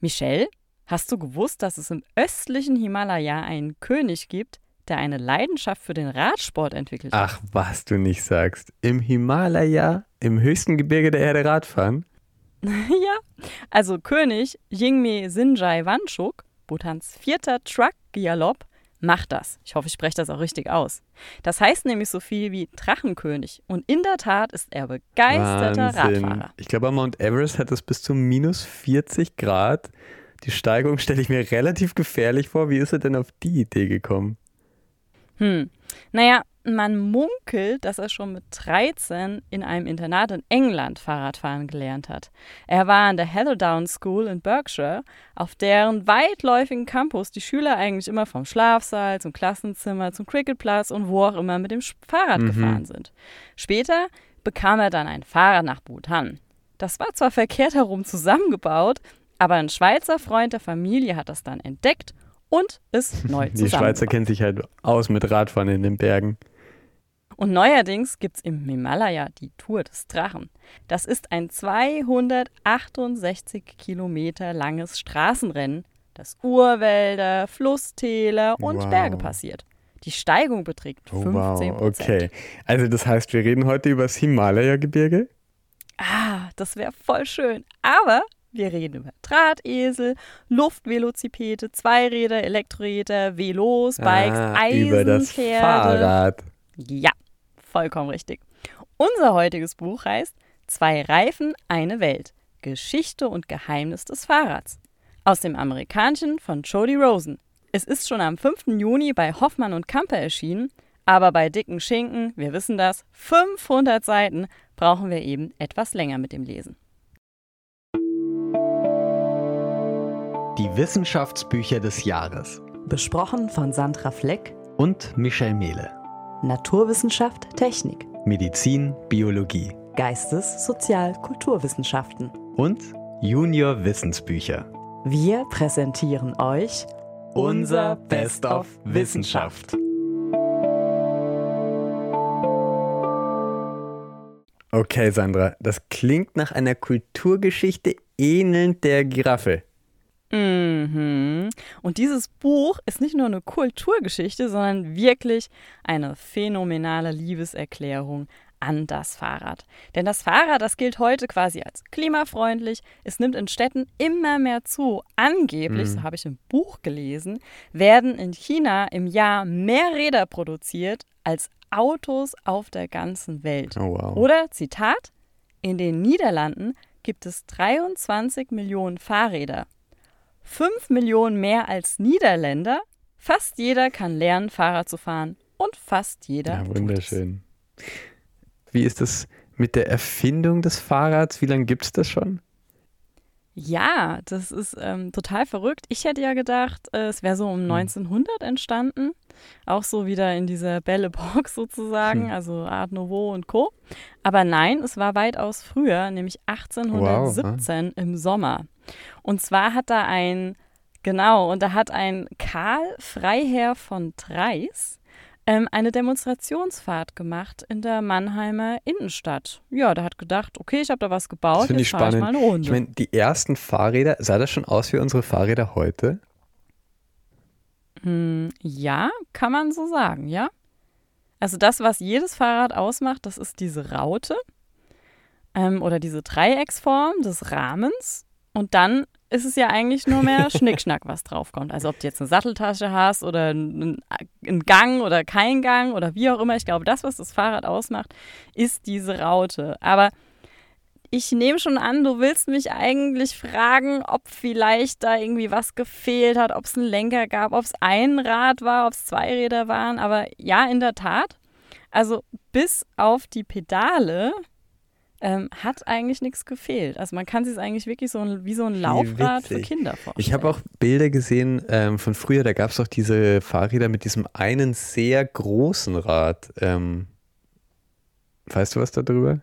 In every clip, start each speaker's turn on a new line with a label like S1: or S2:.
S1: Michelle, hast du gewusst, dass es im östlichen Himalaya einen König gibt, der eine Leidenschaft für den Radsport entwickelt hat?
S2: Ach, was du nicht sagst. Im Himalaya, im höchsten Gebirge der Erde Radfahren?
S1: ja, also König Yingme Sinjai Wanchuk, Bhutans vierter Truck-Galopp, macht das. Ich hoffe, ich spreche das auch richtig aus. Das heißt nämlich so viel wie Drachenkönig. Und in der Tat ist er begeisterter
S2: Wahnsinn.
S1: Radfahrer.
S2: Ich glaube, am Mount Everest hat es bis zu minus 40 Grad. Die Steigung stelle ich mir relativ gefährlich vor. Wie ist er denn auf die Idee gekommen?
S1: Hm. Naja, man munkelt, dass er schon mit 13 in einem Internat in England Fahrradfahren gelernt hat. Er war an der Heatherdown School in Berkshire, auf deren weitläufigen Campus die Schüler eigentlich immer vom Schlafsaal zum Klassenzimmer zum Cricketplatz und wo auch immer mit dem Fahrrad
S2: Mhm.
S1: gefahren sind. Später bekam er dann ein Fahrrad nach Bhutan. Das war zwar verkehrt herum zusammengebaut, aber ein Schweizer Freund der Familie hat das dann entdeckt und es neu
S2: Die Schweizer kennen sich halt aus mit Radfahren in den Bergen.
S1: Und neuerdings gibt es im Himalaya die Tour des Drachen. Das ist ein 268 Kilometer langes Straßenrennen, das Urwälder, Flusstäler und
S2: Wow.
S1: Berge passiert. Die Steigung beträgt
S2: Oh,
S1: 15
S2: wow, okay. Also das heißt, wir reden heute über das Himalaya-Gebirge?
S1: Ah, das wäre voll schön. Aber wir reden über Drahtesel, Luftvelocipede, Zweiräder, Elektroräder, Velos, Bikes,
S2: Ah, über das
S1: Eisenpferde.
S2: Fahrrad.
S1: Ja, vollkommen richtig. Unser heutiges Buch heißt Zwei Reifen, eine Welt. Geschichte und Geheimnis des Fahrrads. Aus dem Amerikanischen von Jody Rosen. Es ist schon am 5. Juni bei Hoffmann und Kampe erschienen, aber bei dicken Schinken, wir wissen das, 500 Seiten, brauchen wir eben etwas länger mit dem Lesen.
S2: Die Wissenschaftsbücher des Jahres.
S3: Besprochen von Sandra Fleck,
S2: Und Michel Mehle.
S3: Naturwissenschaft, Technik,
S2: Medizin, Biologie.
S3: Geistes-, Sozial-, Kulturwissenschaften.
S2: Und Junior Wissensbücher.
S3: Wir präsentieren euch
S2: Unser Best of Wissenschaft. Okay, Sandra, das klingt nach einer Kulturgeschichte ähnelnd der Giraffe.
S1: Mhm. Und dieses Buch ist nicht nur eine Kulturgeschichte, sondern wirklich eine phänomenale Liebeserklärung an das Fahrrad. Denn das Fahrrad, das gilt heute quasi als klimafreundlich. Es nimmt in Städten immer mehr zu. Angeblich, so habe ich im Buch gelesen, werden in China im Jahr mehr Räder produziert als Autos auf der ganzen Welt.
S2: Oh, wow.
S1: Oder, Zitat, in den Niederlanden gibt es 23 Millionen Fahrräder. 5 Millionen mehr als Niederländer. Fast jeder kann lernen, Fahrrad zu fahren. Und fast jeder.
S2: Ja, wunderschön. Wie ist das mit der Erfindung des Fahrrads? Wie lange gibt es das schon?
S1: Ja, das ist ähm, total verrückt. Ich hätte ja gedacht, äh, es wäre so um 1900 entstanden. Auch so wieder in dieser Belle Epoque sozusagen,
S2: Hm.
S1: also Art Nouveau und Co. Aber nein, es war weitaus früher, nämlich 1817 im Sommer. Und zwar hat da ein, genau, und da hat ein Karl Freiherr von Treis ähm, eine Demonstrationsfahrt gemacht in der Mannheimer Innenstadt. Ja, der hat gedacht, okay, ich habe da was gebaut,
S2: Das ich
S1: jetzt ich
S2: spannend.
S1: mal eine Runde.
S2: Ich meine, die ersten Fahrräder, sah das schon aus wie unsere Fahrräder heute?
S1: Hm, ja, kann man so sagen, ja. Also das, was jedes Fahrrad ausmacht, das ist diese Raute ähm, oder diese Dreiecksform des Rahmens. Und dann ist es ja eigentlich nur mehr Schnickschnack, was draufkommt. Also ob du jetzt eine Satteltasche hast oder einen einen Gang oder kein Gang oder wie auch immer. Ich glaube, das, was das Fahrrad ausmacht, ist diese Raute. Aber ich nehme schon an, du willst mich eigentlich fragen, ob vielleicht da irgendwie was gefehlt hat, ob es einen Lenker gab, ob es ein Rad war, ob es zwei Räder waren. Aber ja, in der Tat. Also bis auf die Pedale ähm, hat eigentlich nichts gefehlt. Also man kann sich es eigentlich wirklich so ein, wie so ein Laufrad für. Kinder vorstellen.
S2: Ich habe auch Bilder gesehen ähm, von früher, da gab es auch diese Fahrräder mit diesem einen sehr großen Rad. Ähm, weißt du was darüber?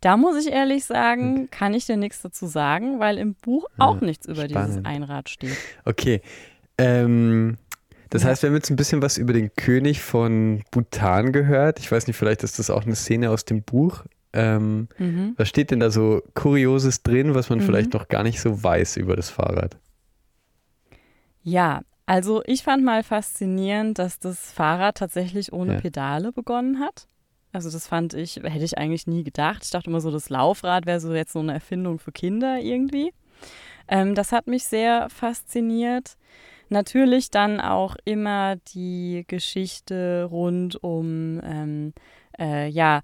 S1: Da muss ich ehrlich sagen, kann ich dir nichts dazu sagen, weil im Buch auch
S2: Ja,
S1: nichts über dieses
S2: spannend.
S1: Einrad steht.
S2: Okay. Ähm, das
S1: Ja.
S2: heißt, wir haben jetzt ein bisschen was über den König von Bhutan gehört. Ich weiß nicht, vielleicht ist das auch eine Szene aus dem Buch. Ähm,
S1: Mhm.
S2: was steht denn da so Kurioses drin, was man
S1: Mhm.
S2: vielleicht noch gar nicht so weiß über das Fahrrad?
S1: Ja, also ich fand mal faszinierend, dass das Fahrrad tatsächlich ohne
S2: Ja.
S1: Pedale begonnen hat. Also das fand ich, hätte ich eigentlich nie gedacht. Ich dachte immer so, das Laufrad wäre so jetzt so eine Erfindung für Kinder irgendwie. Ähm, das hat mich sehr fasziniert. Natürlich dann auch immer die Geschichte rund um ähm, äh, ja,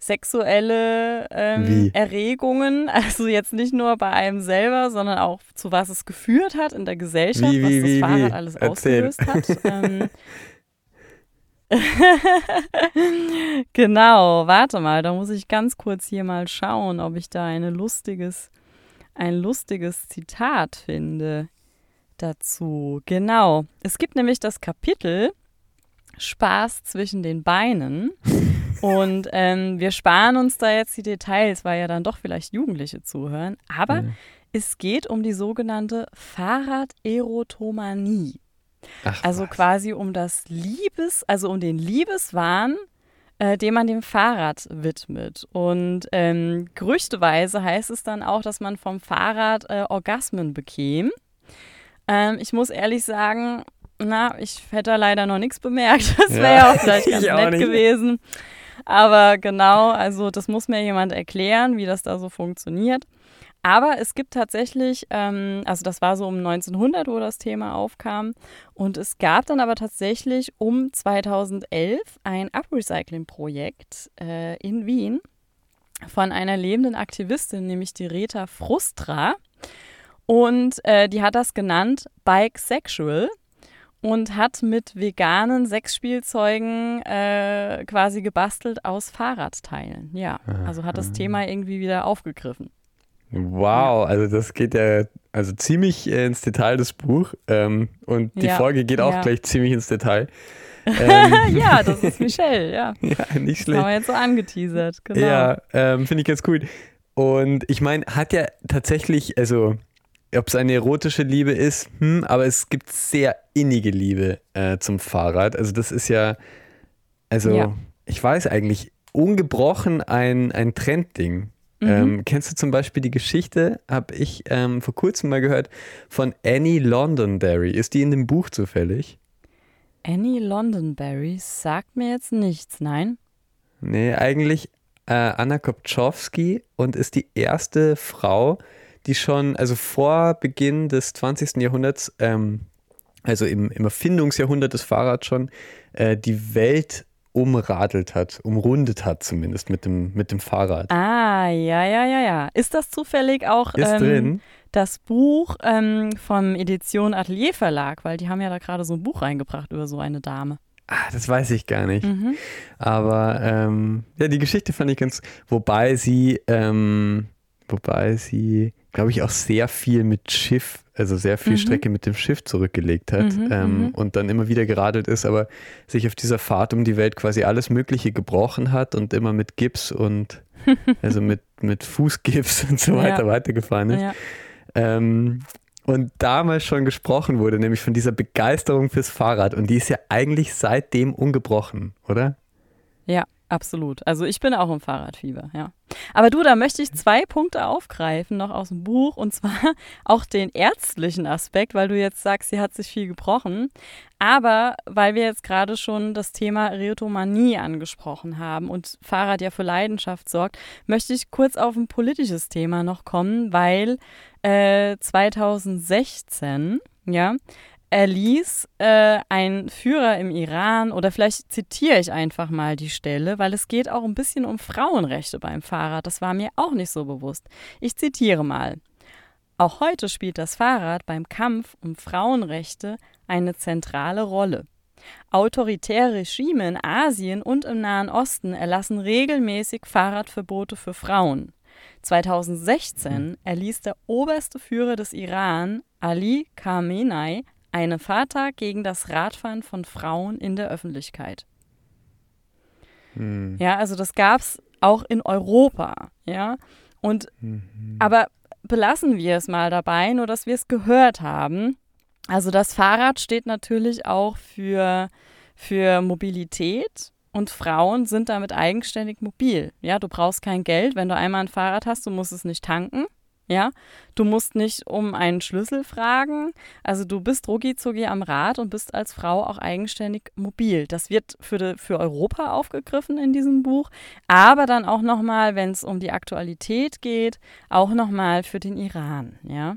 S1: sexuelle ähm? Erregungen. Also jetzt nicht nur bei einem selber, sondern auch zu was es geführt hat in der Gesellschaft,
S2: Wie,
S1: was
S2: wie,
S1: das
S2: wie,
S1: Fahrrad alles
S2: Erzähl.
S1: ausgelöst hat. ähm, genau, warte mal, da muss ich ganz kurz hier mal schauen, ob ich da eine lustiges, ein lustiges Zitat finde dazu. Genau, es gibt nämlich das Kapitel Spaß zwischen den Beinen. Und ähm, wir sparen uns da jetzt die Details, weil ja dann doch vielleicht Jugendliche zuhören. Aber
S2: Ja.
S1: es geht um die sogenannte Fahrraderotomanie.
S2: Ach,
S1: Also
S2: was.
S1: quasi um das Liebes, also um den Liebeswahn, äh, den man dem Fahrrad widmet. Und ähm, gerüchteweise heißt es dann auch, dass man vom Fahrrad äh, Orgasmen bekäme. Ähm, ich muss ehrlich sagen, na, ich hätte da leider noch nichts bemerkt. Das wäre
S2: Ja,
S1: ja auch vielleicht ganz
S2: auch
S1: nett
S2: nicht.
S1: gewesen. Aber genau, also das muss mir jemand erklären, wie das da so funktioniert. Aber es gibt tatsächlich, ähm, also das war so um 1900, wo das Thema aufkam. Und es gab dann aber tatsächlich um 2011 ein Uprecycling-Projekt äh, in Wien von einer lebenden Aktivistin, nämlich die Rita Frustra. Und äh, die hat das genannt Bike Sexual und hat mit veganen Sexspielzeugen äh, quasi gebastelt aus Fahrradteilen. Ja, also hat das Thema irgendwie wieder aufgegriffen.
S2: Wow, also das geht ja also ziemlich äh, ins Detail, das Buch. Ähm, und die
S1: Ja,
S2: Folge geht auch
S1: ja.
S2: gleich ziemlich ins Detail. Ähm,
S1: ja, das ist Michelle, ja.
S2: ja, nicht
S1: Das haben
S2: schlecht.
S1: wir jetzt so angeteasert, genau.
S2: Ja, ähm, finde ich ganz cool. Und ich meine, hat ja tatsächlich, also ob es eine erotische Liebe ist, hm, aber es gibt sehr innige Liebe äh, zum Fahrrad. Also das ist ja, also
S1: Ja.
S2: ich weiß eigentlich, ungebrochen ein, ein Trendding.
S1: Mhm.
S2: Ähm, kennst du zum Beispiel die Geschichte, habe ich ähm, vor kurzem mal gehört, von Annie Londonderry. Ist die in dem Buch zufällig?
S1: Annie Londonberry sagt mir jetzt nichts, nein?
S2: Nee, eigentlich äh, Anna Kopczowski und ist die erste Frau, die schon, also vor Beginn des 20. Jahrhunderts, ähm, also im, im Erfindungsjahrhundert des Fahrrads schon, äh, die Welt umradelt hat, umrundet hat zumindest mit dem, mit dem Fahrrad.
S1: Ah, ja, ja, ja, ja. Ist das zufällig auch
S2: Ist
S1: ähm,
S2: drin.
S1: das Buch ähm, vom Edition Atelier Verlag? Weil die haben ja da gerade so ein Buch reingebracht über so eine Dame.
S2: Ah, das weiß ich gar nicht.
S1: Mhm.
S2: Aber ähm, ja, die Geschichte fand ich ganz, wobei sie, ähm, wobei sie, glaube ich, auch sehr viel mit Schiff, also sehr viel
S1: Mhm.
S2: Strecke mit dem Schiff zurückgelegt hat
S1: Mhm,
S2: ähm,
S1: mhm.
S2: und dann immer wieder geradelt ist, aber sich auf dieser Fahrt um die Welt quasi alles Mögliche gebrochen hat und immer mit Gips und also mit, mit Fußgips und so
S1: Ja.
S2: weiter weitergefahren ist.
S1: Ja.
S2: Ähm, und damals schon gesprochen wurde, nämlich von dieser Begeisterung fürs Fahrrad. Und die ist ja eigentlich seitdem ungebrochen, oder?
S1: ja, absolut. Also ich bin auch im Fahrradfieber, ja. Aber du, da möchte ich zwei Punkte aufgreifen noch aus dem Buch und zwar auch den ärztlichen Aspekt, weil du jetzt sagst, sie hat sich viel gebrochen. Aber weil wir jetzt gerade schon das Thema Rhetomanie angesprochen haben und Fahrrad ja für Leidenschaft sorgt, möchte ich kurz auf ein politisches Thema noch kommen, weil äh, 2016, ja, erließ äh, ein Führer im Iran, oder vielleicht zitiere ich einfach mal die Stelle, weil es geht auch ein bisschen um Frauenrechte beim Fahrrad. Das war mir auch nicht so bewusst. Ich zitiere mal. Auch heute spielt das Fahrrad beim Kampf um Frauenrechte eine zentrale Rolle. Autoritäre Regime in Asien und im Nahen Osten erlassen regelmäßig Fahrradverbote für Frauen. 2016 erließ der oberste Führer des Iran, Ali Khamenei, eine Fata gegen das Radfahren von Frauen in der Öffentlichkeit.
S2: Hm.
S1: Ja, also das gab es auch in Europa, ja. Und
S2: Mhm.
S1: aber belassen wir es mal dabei, nur dass wir es gehört haben. Also das Fahrrad steht natürlich auch für, für Mobilität, und Frauen sind damit eigenständig mobil. Ja, du brauchst kein Geld, wenn du einmal ein Fahrrad hast, du musst es nicht tanken. Ja, du musst nicht um einen Schlüssel fragen. Also du bist rucki am Rad und bist als Frau auch eigenständig mobil. Das wird für, de, für Europa aufgegriffen in diesem Buch, aber dann auch nochmal, wenn es um die Aktualität geht, auch nochmal für den Iran. Ja.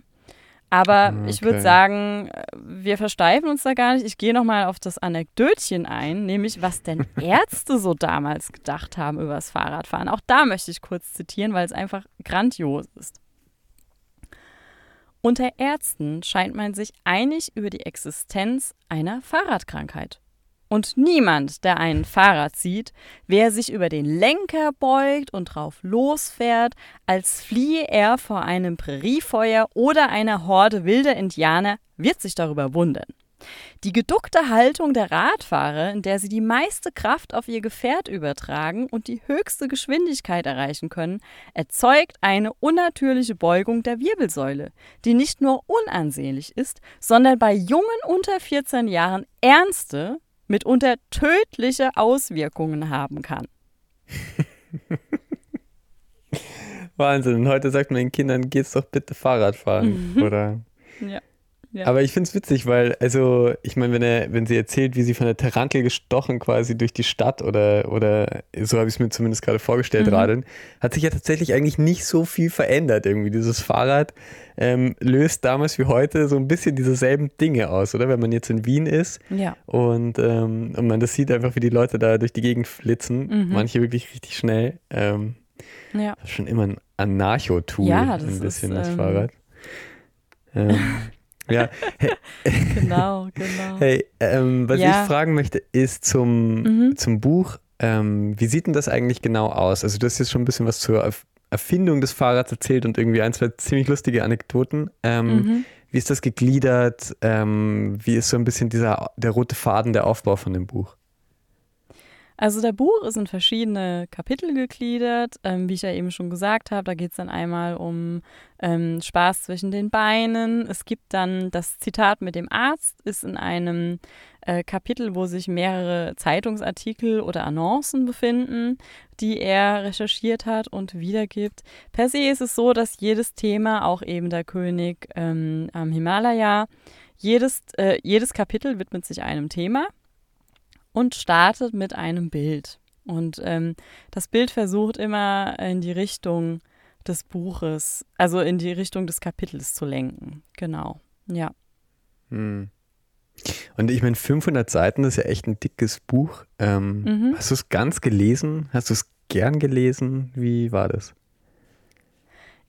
S1: Aber okay. ich würde sagen, wir versteifen uns da gar nicht. Ich gehe nochmal auf das Anekdötchen ein, nämlich was denn Ärzte so damals gedacht haben über das Fahrradfahren. Auch da möchte ich kurz zitieren, weil es einfach grandios ist. Unter Ärzten scheint man sich einig über die Existenz einer Fahrradkrankheit. Und niemand, der ein Fahrrad sieht, wer sich über den Lenker beugt und drauf losfährt, als fliehe er vor einem Präriefeuer oder einer Horde wilder Indianer, wird sich darüber wundern. Die geduckte Haltung der Radfahrer, in der sie die meiste Kraft auf ihr Gefährt übertragen und die höchste Geschwindigkeit erreichen können, erzeugt eine unnatürliche Beugung der Wirbelsäule, die nicht nur unansehnlich ist, sondern bei Jungen unter 14 Jahren ernste, mitunter tödliche Auswirkungen haben kann.
S2: Wahnsinn. Heute sagt man den Kindern, geht's doch bitte Fahrrad fahren. Oder? Ja. Ja. Aber ich finde es witzig, weil, also, ich meine, wenn, er, wenn sie erzählt, wie sie von der Tarantel gestochen quasi durch die Stadt oder, oder so habe ich es mir zumindest gerade vorgestellt, mhm. radeln, hat sich ja tatsächlich eigentlich nicht so viel verändert irgendwie. Dieses Fahrrad ähm, löst damals wie heute so ein bisschen dieselben Dinge aus, oder? Wenn man jetzt in Wien ist
S1: ja.
S2: und, ähm, und man das sieht einfach, wie die Leute da durch die Gegend flitzen, mhm. manche wirklich richtig schnell. Ähm, ja. Schon immer ein Anarcho-Tool, ja, ein bisschen ist, das ähm, Fahrrad. Ähm, ja.
S1: genau, genau.
S2: Hey, ähm, was ja. ich fragen möchte, ist zum, mhm. zum Buch, ähm, wie sieht denn das eigentlich genau aus? Also du hast jetzt schon ein bisschen was zur Erfindung des Fahrrads erzählt und irgendwie ein, zwei ziemlich lustige Anekdoten. Ähm, mhm. Wie ist das gegliedert? Ähm, wie ist so ein bisschen dieser, der rote Faden, der Aufbau von dem Buch?
S1: Also der Buch ist in verschiedene Kapitel gegliedert. Ähm, wie ich ja eben schon gesagt habe, da geht es dann einmal um ähm, Spaß zwischen den Beinen. Es gibt dann das Zitat mit dem Arzt, ist in einem äh, Kapitel, wo sich mehrere Zeitungsartikel oder Annoncen befinden, die er recherchiert hat und wiedergibt. Per se ist es so, dass jedes Thema, auch eben der König ähm, am Himalaya, jedes, äh, jedes Kapitel widmet sich einem Thema und startet mit einem Bild. Und ähm, das Bild versucht immer in die Richtung des Buches, also in die Richtung des Kapitels zu lenken. Genau, ja.
S2: Hm. Und ich meine, 500 Seiten das ist ja echt ein dickes Buch. Ähm, mhm. Hast du es ganz gelesen? Hast du es gern gelesen? Wie war das?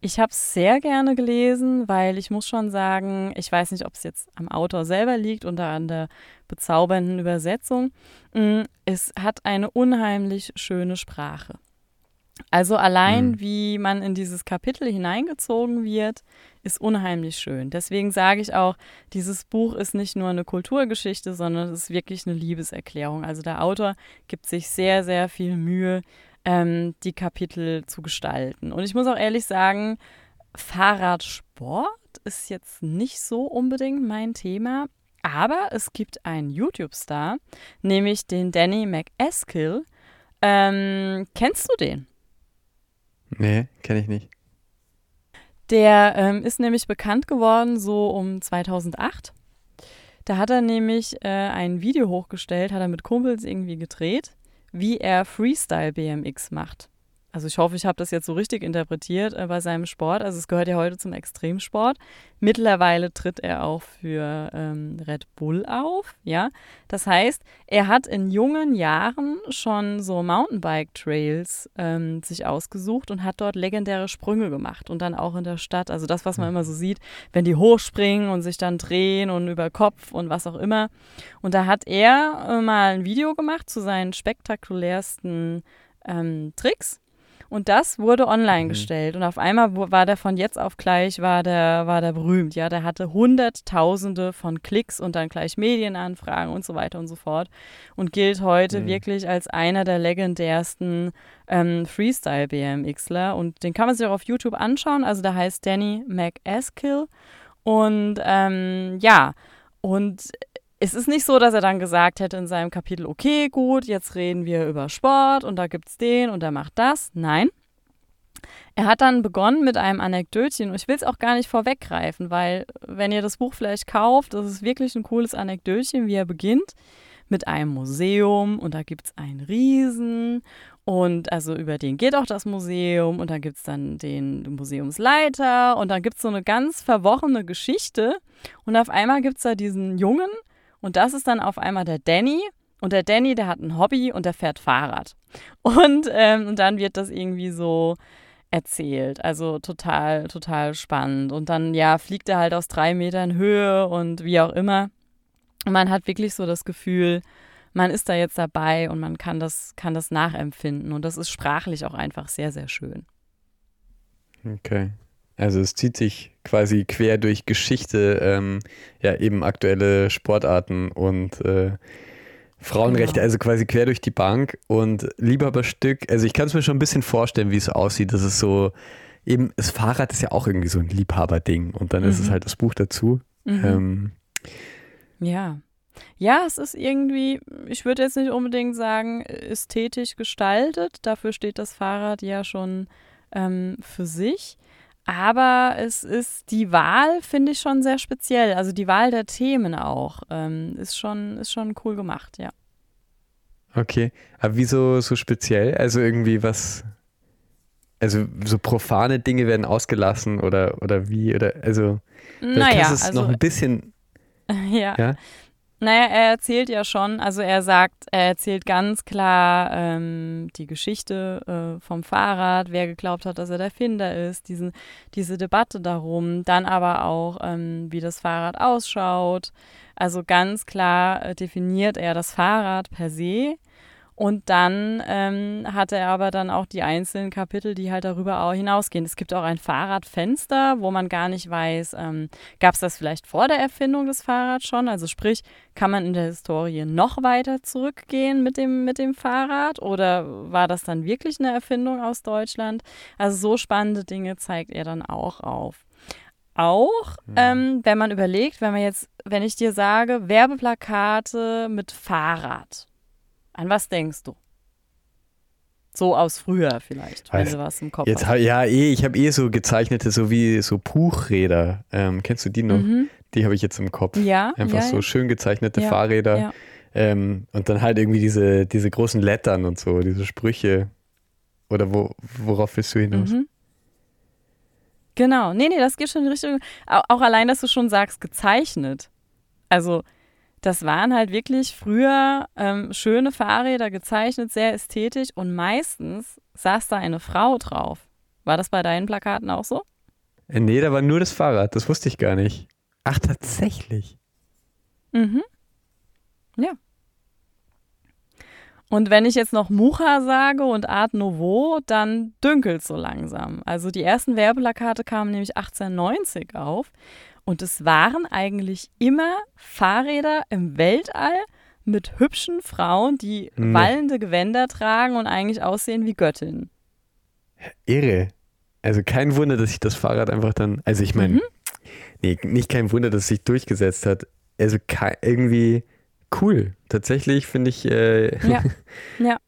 S1: Ich habe es sehr gerne gelesen, weil ich muss schon sagen, ich weiß nicht, ob es jetzt am Autor selber liegt oder an der bezaubernden Übersetzung. Mm, es hat eine unheimlich schöne Sprache. Also allein, mhm. wie man in dieses Kapitel hineingezogen wird, ist unheimlich schön. Deswegen sage ich auch, dieses Buch ist nicht nur eine Kulturgeschichte, sondern es ist wirklich eine Liebeserklärung. Also der Autor gibt sich sehr, sehr viel Mühe, ähm, die Kapitel zu gestalten. Und ich muss auch ehrlich sagen, Fahrradsport ist jetzt nicht so unbedingt mein Thema, aber es gibt einen YouTube-Star, nämlich den Danny McEskill. Ähm, kennst du den?
S2: Nee, kenne ich nicht.
S1: Der ähm, ist nämlich bekannt geworden so um 2008. Da hat er nämlich äh, ein Video hochgestellt, hat er mit Kumpels irgendwie gedreht wie er Freestyle BMX macht. Also ich hoffe, ich habe das jetzt so richtig interpretiert äh, bei seinem Sport. Also es gehört ja heute zum Extremsport. Mittlerweile tritt er auch für ähm, Red Bull auf, ja. Das heißt, er hat in jungen Jahren schon so Mountainbike-Trails ähm, sich ausgesucht und hat dort legendäre Sprünge gemacht und dann auch in der Stadt. Also das, was man immer so sieht, wenn die hochspringen und sich dann drehen und über Kopf und was auch immer. Und da hat er äh, mal ein Video gemacht zu seinen spektakulärsten ähm, Tricks und das wurde online mhm. gestellt. Und auf einmal war der von jetzt auf gleich, war der, war der berühmt. Ja, der hatte Hunderttausende von Klicks und dann gleich Medienanfragen und so weiter und so fort. Und gilt heute mhm. wirklich als einer der legendärsten ähm, Freestyle-BMXler. Und den kann man sich auch auf YouTube anschauen. Also der heißt Danny McEskill. Und ähm, ja, und es ist nicht so, dass er dann gesagt hätte in seinem Kapitel, okay, gut, jetzt reden wir über Sport und da gibt es den und der macht das. Nein. Er hat dann begonnen mit einem Anekdötchen und ich will es auch gar nicht vorweggreifen, weil wenn ihr das Buch vielleicht kauft, das ist wirklich ein cooles Anekdötchen, wie er beginnt mit einem Museum und da gibt es einen Riesen und also über den geht auch das Museum und dann gibt es dann den Museumsleiter und dann gibt es so eine ganz verworrene Geschichte und auf einmal gibt es da diesen Jungen und das ist dann auf einmal der Danny und der Danny, der hat ein Hobby und der fährt Fahrrad und, ähm, dann wird das irgendwie so erzählt. Also total, total spannend. Und dann, ja, fliegt er halt aus drei Metern Höhe und wie auch immer. Und man hat wirklich so das Gefühl, man ist da jetzt dabei und man kann das, kann das nachempfinden. Und das ist sprachlich auch einfach sehr, sehr schön.
S2: Okay. Also es zieht sich quasi quer durch Geschichte, ähm, ja eben aktuelle Sportarten und äh, Frauenrechte, genau. also quasi quer durch die Bank und Liebhaberstück. Also ich kann es mir schon ein bisschen vorstellen, wie es aussieht. Das ist so, eben, das Fahrrad ist ja auch irgendwie so ein Liebhaberding und dann mhm. ist es mhm. halt das Buch dazu. Mhm. Ähm,
S1: ja. Ja, es ist irgendwie, ich würde jetzt nicht unbedingt sagen, ästhetisch gestaltet. Dafür steht das Fahrrad ja schon ähm, für sich. Aber es ist die Wahl, finde ich schon sehr speziell. Also die Wahl der Themen auch ähm, ist, schon, ist schon cool gemacht, ja.
S2: Okay, aber wieso so speziell? Also irgendwie was, also so profane Dinge werden ausgelassen oder, oder wie? Oder also,
S1: naja,
S2: ist es
S1: also,
S2: noch ein bisschen.
S1: Ja. ja. Naja, er erzählt ja schon, also er sagt, er erzählt ganz klar ähm, die Geschichte äh, vom Fahrrad, wer geglaubt hat, dass er der Finder ist, diesen, diese Debatte darum, dann aber auch, ähm, wie das Fahrrad ausschaut. Also ganz klar äh, definiert er das Fahrrad per se und dann ähm, hat er aber dann auch die einzelnen Kapitel, die halt darüber auch hinausgehen. Es gibt auch ein Fahrradfenster, wo man gar nicht weiß, ähm, gab es das vielleicht vor der Erfindung des Fahrrads schon? Also sprich, kann man in der Historie noch weiter zurückgehen mit dem, mit dem Fahrrad oder war das dann wirklich eine Erfindung aus Deutschland? Also so spannende Dinge zeigt er dann auch auf. Auch, mhm. ähm, wenn man überlegt, wenn man jetzt, wenn ich dir sage, Werbeplakate mit Fahrrad an was denkst du? So aus früher vielleicht, wenn du was im Kopf
S2: jetzt, hast. Ja, eh, ich habe eh so gezeichnete, so wie so Puchräder. Ähm, kennst du die noch? Mhm. Die habe ich jetzt im Kopf.
S1: Ja.
S2: Einfach
S1: ja,
S2: so schön gezeichnete ja, Fahrräder. Ja. Ähm, und dann halt irgendwie diese, diese großen Lettern und so, diese Sprüche. Oder wo, worauf willst du hinaus? Mhm.
S1: Genau. Nee, nee, das geht schon in Richtung. Auch allein, dass du schon sagst, gezeichnet. Also das waren halt wirklich früher ähm, schöne Fahrräder gezeichnet, sehr ästhetisch und meistens saß da eine Frau drauf. War das bei deinen Plakaten auch so?
S2: Äh, nee, da war nur das Fahrrad, das wusste ich gar nicht. Ach, tatsächlich.
S1: Mhm. Ja. Und wenn ich jetzt noch Mucha sage und Art Nouveau, dann dünkelt so langsam. Also die ersten Werbeplakate kamen nämlich 1890 auf und es waren eigentlich immer Fahrräder im Weltall mit hübschen Frauen, die nee. wallende Gewänder tragen und eigentlich aussehen wie Göttinnen.
S2: Irre. Also kein Wunder, dass sich das Fahrrad einfach dann, also ich meine, mhm. nee, nicht kein Wunder, dass es sich durchgesetzt hat. Also irgendwie cool. Tatsächlich finde ich. Äh,
S1: ja. ja.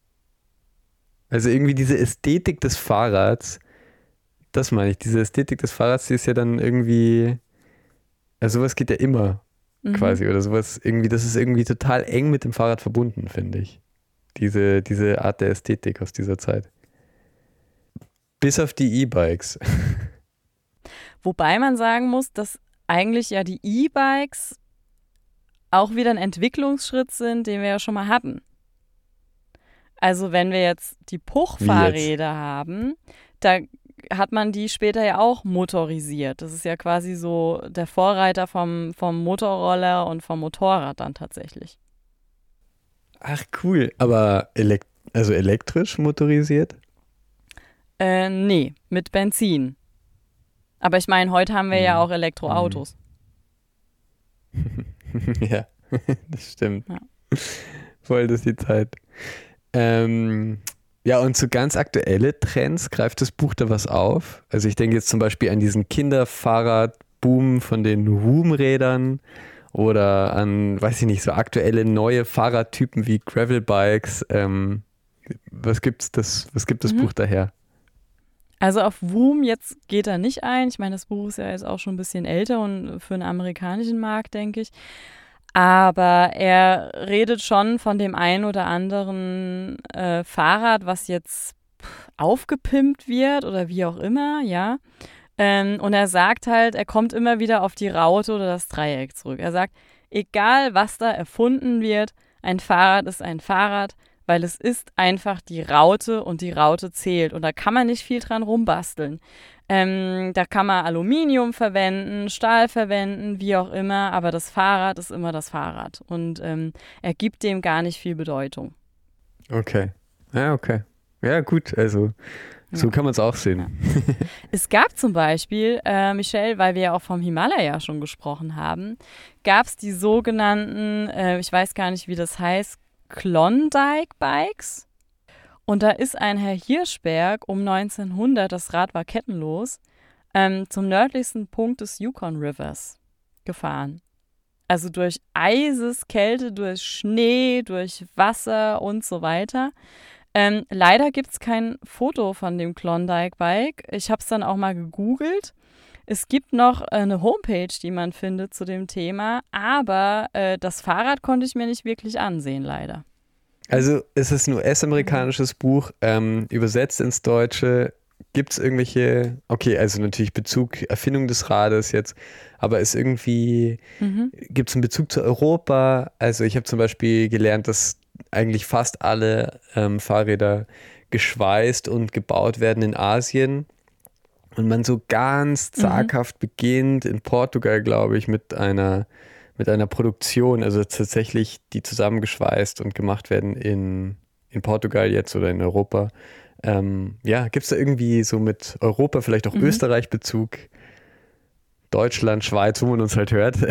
S2: Also irgendwie diese Ästhetik des Fahrrads, das meine ich, diese Ästhetik des Fahrrads, die ist ja dann irgendwie also sowas geht ja immer mhm. quasi oder sowas irgendwie, das ist irgendwie total eng mit dem Fahrrad verbunden, finde ich. Diese, diese Art der Ästhetik aus dieser Zeit. Bis auf die E-Bikes.
S1: Wobei man sagen muss, dass eigentlich ja die E-Bikes auch wieder ein Entwicklungsschritt sind, den wir ja schon mal hatten. Also wenn wir jetzt die Puchfahrräder haben, da hat man die später ja auch motorisiert. Das ist ja quasi so der Vorreiter vom, vom Motorroller und vom Motorrad dann tatsächlich.
S2: Ach cool, aber elekt also elektrisch motorisiert?
S1: Äh, nee, mit Benzin. Aber ich meine, heute haben wir ja auch Elektroautos.
S2: ja, das stimmt. Ja. Voll, das ist die Zeit. Ähm, ja, und so ganz aktuelle Trends greift das Buch da was auf. Also ich denke jetzt zum Beispiel an diesen Kinderfahrradboom von den Woom-Rädern oder an, weiß ich nicht, so aktuelle neue Fahrradtypen wie Gravelbikes. Ähm, was gibt's das, was gibt das
S1: Mhm.
S2: Buch daher?
S1: Also auf Woom jetzt geht er nicht ein. Ich meine, das Buch ist ja jetzt auch schon ein bisschen älter und für den amerikanischen Markt, denke ich. Aber er redet schon von dem einen oder anderen äh, Fahrrad, was jetzt aufgepimpt wird oder wie auch immer, ja. Ähm, und er sagt halt, er kommt immer wieder auf die Raute oder das Dreieck zurück. Er sagt, egal was da erfunden wird, ein Fahrrad ist ein Fahrrad, weil es ist einfach die Raute und die Raute zählt. Und da kann man nicht viel dran rumbasteln. Ähm, da kann man Aluminium verwenden, Stahl verwenden, wie auch immer, aber das Fahrrad ist immer das Fahrrad. Und ähm, er gibt dem gar nicht viel Bedeutung.
S2: Okay. Ja, okay. Ja, gut, also so
S1: Ja.
S2: kann man es auch sehen.
S1: Es gab zum Beispiel, äh, Michelle, weil wir ja auch vom Himalaya schon gesprochen haben, gab es die sogenannten, äh, ich weiß gar nicht, wie das heißt, Klondike-Bikes. Und da ist ein Herr Hirschberg um 1900, das Rad war kettenlos, ähm, zum nördlichsten Punkt des Yukon Rivers gefahren. Also durch Eiseskälte, durch Schnee, durch Wasser und so weiter. Ähm, leider gibt es kein Foto von dem Klondike-Bike. Ich habe es dann auch mal gegoogelt. Es gibt noch äh, eine Homepage, die man findet zu dem Thema, aber äh, das Fahrrad konnte ich mir nicht wirklich ansehen, leider.
S2: Also es ist ein US-amerikanisches Buch, ähm, übersetzt ins Deutsche. Gibt es irgendwelche, okay, also natürlich Bezug, Erfindung des Rades jetzt, aber ist irgendwie,
S1: Mhm.
S2: gibt es einen Bezug zu Europa? Also ich habe zum Beispiel gelernt, dass eigentlich fast alle ähm, Fahrräder geschweißt und gebaut werden in Asien. Und man so ganz zaghaft beginnt in Portugal, glaube ich, mit einer, mit einer Produktion, also tatsächlich die zusammengeschweißt und gemacht werden in, in Portugal jetzt oder in Europa. Ähm, ja, gibt es da irgendwie so mit Europa, vielleicht auch
S1: Mhm.
S2: Österreich Bezug? Deutschland, Schweiz, wo man uns halt hört.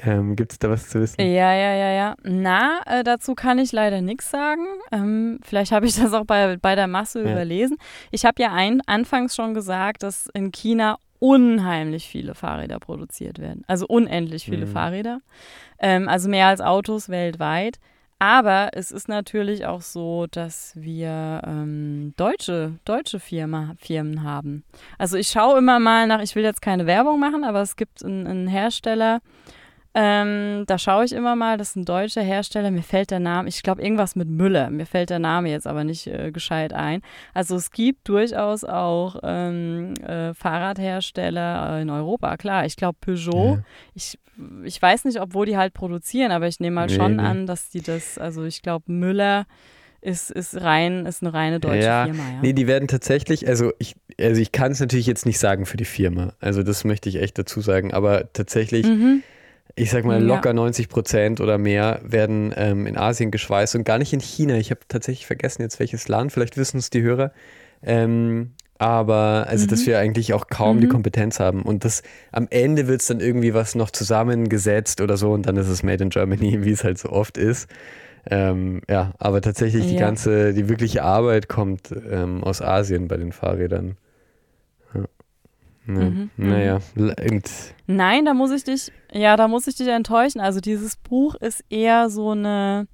S2: ähm, gibt es da was zu wissen?
S1: Ja, ja, ja, ja. Na, äh, dazu kann ich leider nichts sagen. Ähm, vielleicht habe ich das auch bei, bei der Masse
S2: Ja.
S1: überlesen. Ich habe ja ein, anfangs schon gesagt, dass in China unheimlich viele Fahrräder produziert werden. Also unendlich viele
S2: Mhm.
S1: Fahrräder. Ähm, also mehr als Autos weltweit. Aber es ist natürlich auch so, dass wir ähm, deutsche, deutsche Firma, Firmen haben. Also ich schaue immer mal nach, ich will jetzt keine Werbung machen, aber es gibt einen, einen Hersteller, ähm, da schaue ich immer mal, das ist ein deutscher Hersteller, mir fällt der Name, ich glaube irgendwas mit Müller, mir fällt der Name jetzt aber nicht äh, gescheit ein. Also es gibt durchaus auch ähm, äh, Fahrradhersteller äh, in Europa, klar. Ich glaube Peugeot,
S2: Ja.
S1: ich, ich weiß nicht, ob wo die halt produzieren, aber ich nehme mal
S2: Nee,
S1: schon
S2: nee.
S1: an, dass die das, also ich glaube Müller ist, ist rein, ist eine reine deutsche
S2: Ja,
S1: Firma, ja.
S2: Nee, die werden tatsächlich, also ich, also ich kann es natürlich jetzt nicht sagen für die Firma. Also das möchte ich echt dazu sagen, aber tatsächlich,
S1: Mhm.
S2: Ich sag mal,
S1: Ja.
S2: locker 90 Prozent oder mehr werden ähm, in Asien geschweißt und gar nicht in China. Ich habe tatsächlich vergessen jetzt welches Land, vielleicht wissen es die Hörer. Ähm, aber also, dass
S1: Mhm.
S2: wir eigentlich auch kaum die
S1: Mhm.
S2: Kompetenz haben. Und das am Ende wird es dann irgendwie was noch zusammengesetzt oder so und dann ist es Made in Germany, wie es halt so oft ist. Ähm, ja, aber tatsächlich die
S1: Ja.
S2: ganze, die wirkliche Arbeit kommt ähm, aus Asien bei den Fahrrädern. Ja.
S1: Mhm,
S2: Naja, und,
S1: Nein, da muss ich dich, ja, da muss ich dich enttäuschen. Also dieses Buch ist eher so eine,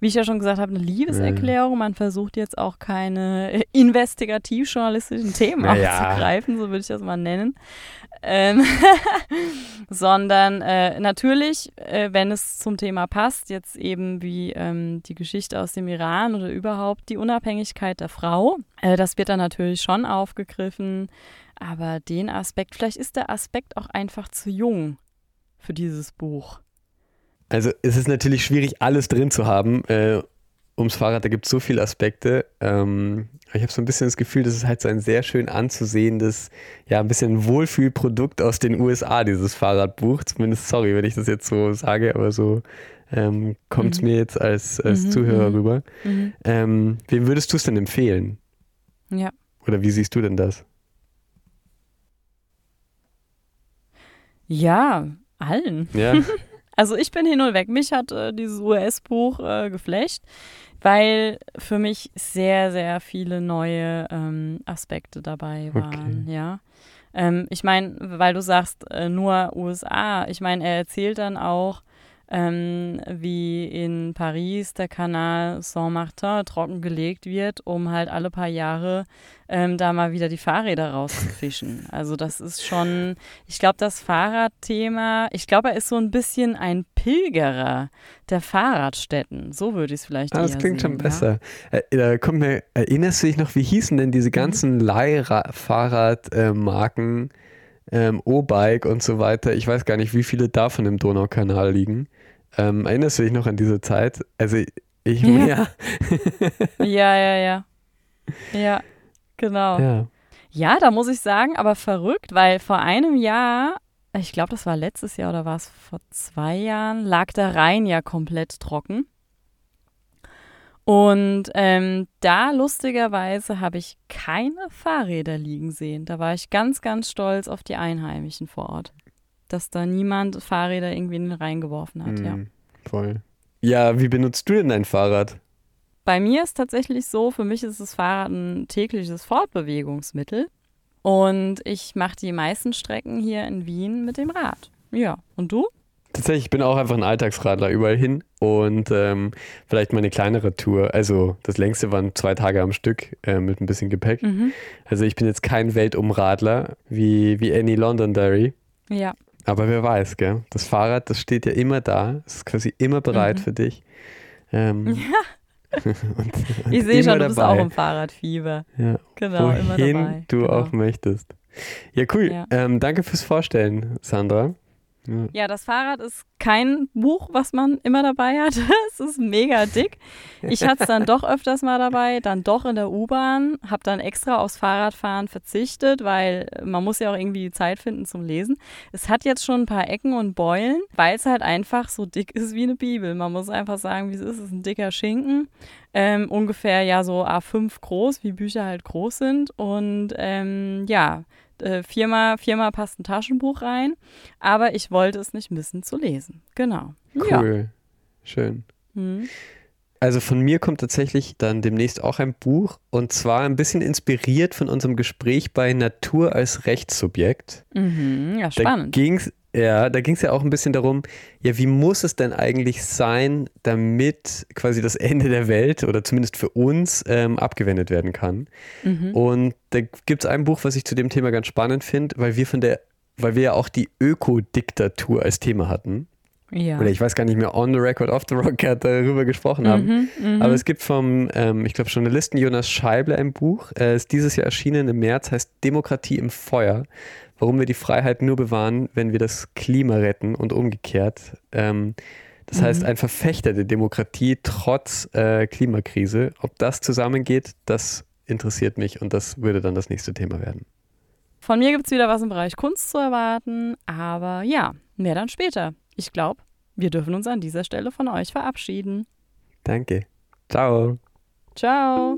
S1: wie ich ja schon gesagt habe, eine Liebeserklärung. Man versucht jetzt auch keine äh, investigativ-journalistischen Themen
S2: Na ja.
S1: aufzugreifen, so würde ich das mal nennen. Ähm, sondern äh, natürlich, äh, wenn es zum Thema passt, jetzt eben wie ähm, die Geschichte aus dem Iran oder überhaupt die Unabhängigkeit der Frau, äh, das wird dann natürlich schon aufgegriffen. Aber den Aspekt, vielleicht ist der Aspekt auch einfach zu jung für dieses Buch.
S2: also es ist natürlich schwierig, alles drin zu haben. Äh, ums Fahrrad, da gibt es so viele Aspekte. Ähm, ich habe so ein bisschen das Gefühl, das ist halt so ein sehr schön anzusehendes, ja, ein bisschen Wohlfühlprodukt aus den USA, dieses Fahrradbuch. Zumindest, sorry, wenn ich das jetzt so sage, aber so ähm, kommt es
S1: Mhm.
S2: mir jetzt als, als
S1: Mhm,
S2: Zuhörer
S1: mhm.
S2: rüber.
S1: Mhm.
S2: Ähm, wem würdest du es denn empfehlen?
S1: Ja.
S2: Oder wie siehst du denn das?
S1: Ja, allen.
S2: Ja,
S1: Also ich bin hin und weg. Mich hat äh, dieses US-Buch äh, geflecht, weil für mich sehr, sehr viele neue ähm, Aspekte dabei waren, ja. Ähm, ich meine, weil du sagst, äh, nur USA, ich meine, er erzählt dann auch, ähm, wie in Paris der Kanal Saint-Martin trockengelegt wird, um halt alle paar Jahre ähm, da mal wieder die Fahrräder rauszufischen. Also das ist schon, ich glaube, das Fahrradthema, ich glaube, er ist so ein bisschen ein Pilgerer der Fahrradstätten. So würde ich es vielleicht
S2: ah, Das klingt
S1: sehen,
S2: schon besser. Ja? Da kommt mir, erinnerst du dich noch, wie hießen denn diese mhm. ganzen. Leihfahrradmarken? ähm, O-Bike und so weiter. Ich weiß gar nicht, wie viele davon im Donaukanal liegen. Ähm, erinnerst du dich noch an diese Zeit? Also ich
S1: mehr. Ja, ja, ja. Ja, genau. Ja. ja, da muss ich sagen, aber verrückt, weil vor einem Jahr, ich glaube, das war letztes Jahr oder war es vor zwei Jahren, lag der Rhein ja komplett trocken. Und ähm, da lustigerweise habe ich keine Fahrräder liegen sehen. Da war ich ganz, ganz stolz auf die Einheimischen vor Ort dass da niemand Fahrräder irgendwie in den Rhein geworfen hat, mm, ja. Hm,
S2: voll. Ja, wie benutzt du denn dein Fahrrad?
S1: Bei mir ist tatsächlich so, für mich ist das Fahrrad ein tägliches Fortbewegungsmittel. Und ich mache die meisten Strecken hier in Wien mit dem Rad. Ja. Und du?
S2: Tatsächlich, ich bin auch einfach ein Alltagsradler überall hin und ähm, vielleicht mal eine kleinere Tour. Also das längste waren zwei Tage am Stück äh, mit ein bisschen Gepäck. Mhm. Also ich bin jetzt kein Weltumradler wie, wie Annie Londonderry.
S1: Ja.
S2: Aber wer weiß, gell? Das Fahrrad, das steht ja immer da, ist quasi immer bereit mhm. für dich. Ähm,
S1: ja. und, und ich sehe schon, du bist auch im Fahrradfieber.
S2: Ja. Genau, Wohin immer dabei. du genau. auch möchtest. Ja, cool. Ja. Ähm, danke fürs Vorstellen, Sandra.
S1: Ja. das Fahrrad ist kein Buch, was man immer dabei hat. es ist mega dick. Ich hatte es dann doch öfters mal dabei, dann doch in der U-Bahn, habe dann extra aufs Fahrradfahren verzichtet, weil man muss ja auch irgendwie die Zeit finden zum Lesen. Es hat jetzt schon ein paar Ecken und Beulen, weil es halt einfach so dick ist wie eine Bibel. Man muss einfach sagen, wie es ist. Es ist ein dicker Schinken. Ähm, ungefähr ja so A5 groß, wie Bücher halt groß sind. Und ähm, ja, äh, viermal, viermal passt ein Taschenbuch rein, aber ich wollte es nicht missen zu lesen. Genau.
S2: Cool. Ja. Schön. Mhm. Also von mir kommt tatsächlich dann demnächst auch ein Buch und zwar ein bisschen inspiriert von unserem Gespräch bei Natur als Rechtssubjekt.
S1: Mhm, ja, spannend.
S2: Da ging es ja, da ging es ja auch ein bisschen darum, ja, wie muss es denn eigentlich sein, damit quasi das Ende der Welt oder zumindest für uns ähm, abgewendet werden kann. Mhm. Und da gibt es ein Buch, was ich zu dem Thema ganz spannend finde, weil wir von der, weil wir ja auch die Ökodiktatur als Thema hatten. Ja. Oder ich weiß gar nicht mehr, on the record, off the record darüber gesprochen haben. Mhm, mh. Aber es gibt vom, ähm, ich glaube, Journalisten Jonas Scheible ein Buch, äh, ist dieses Jahr erschienen im März, heißt Demokratie im Feuer warum wir die Freiheit nur bewahren, wenn wir das Klima retten und umgekehrt. Ähm, das mhm. heißt, ein Verfechter der Demokratie trotz äh, Klimakrise. Ob das zusammengeht, das interessiert mich und das würde dann das nächste Thema werden.
S1: Von mir gibt es wieder was im Bereich Kunst zu erwarten, aber ja, mehr dann später. Ich glaube, wir dürfen uns an dieser Stelle von euch verabschieden.
S2: Danke. Ciao.
S1: Ciao.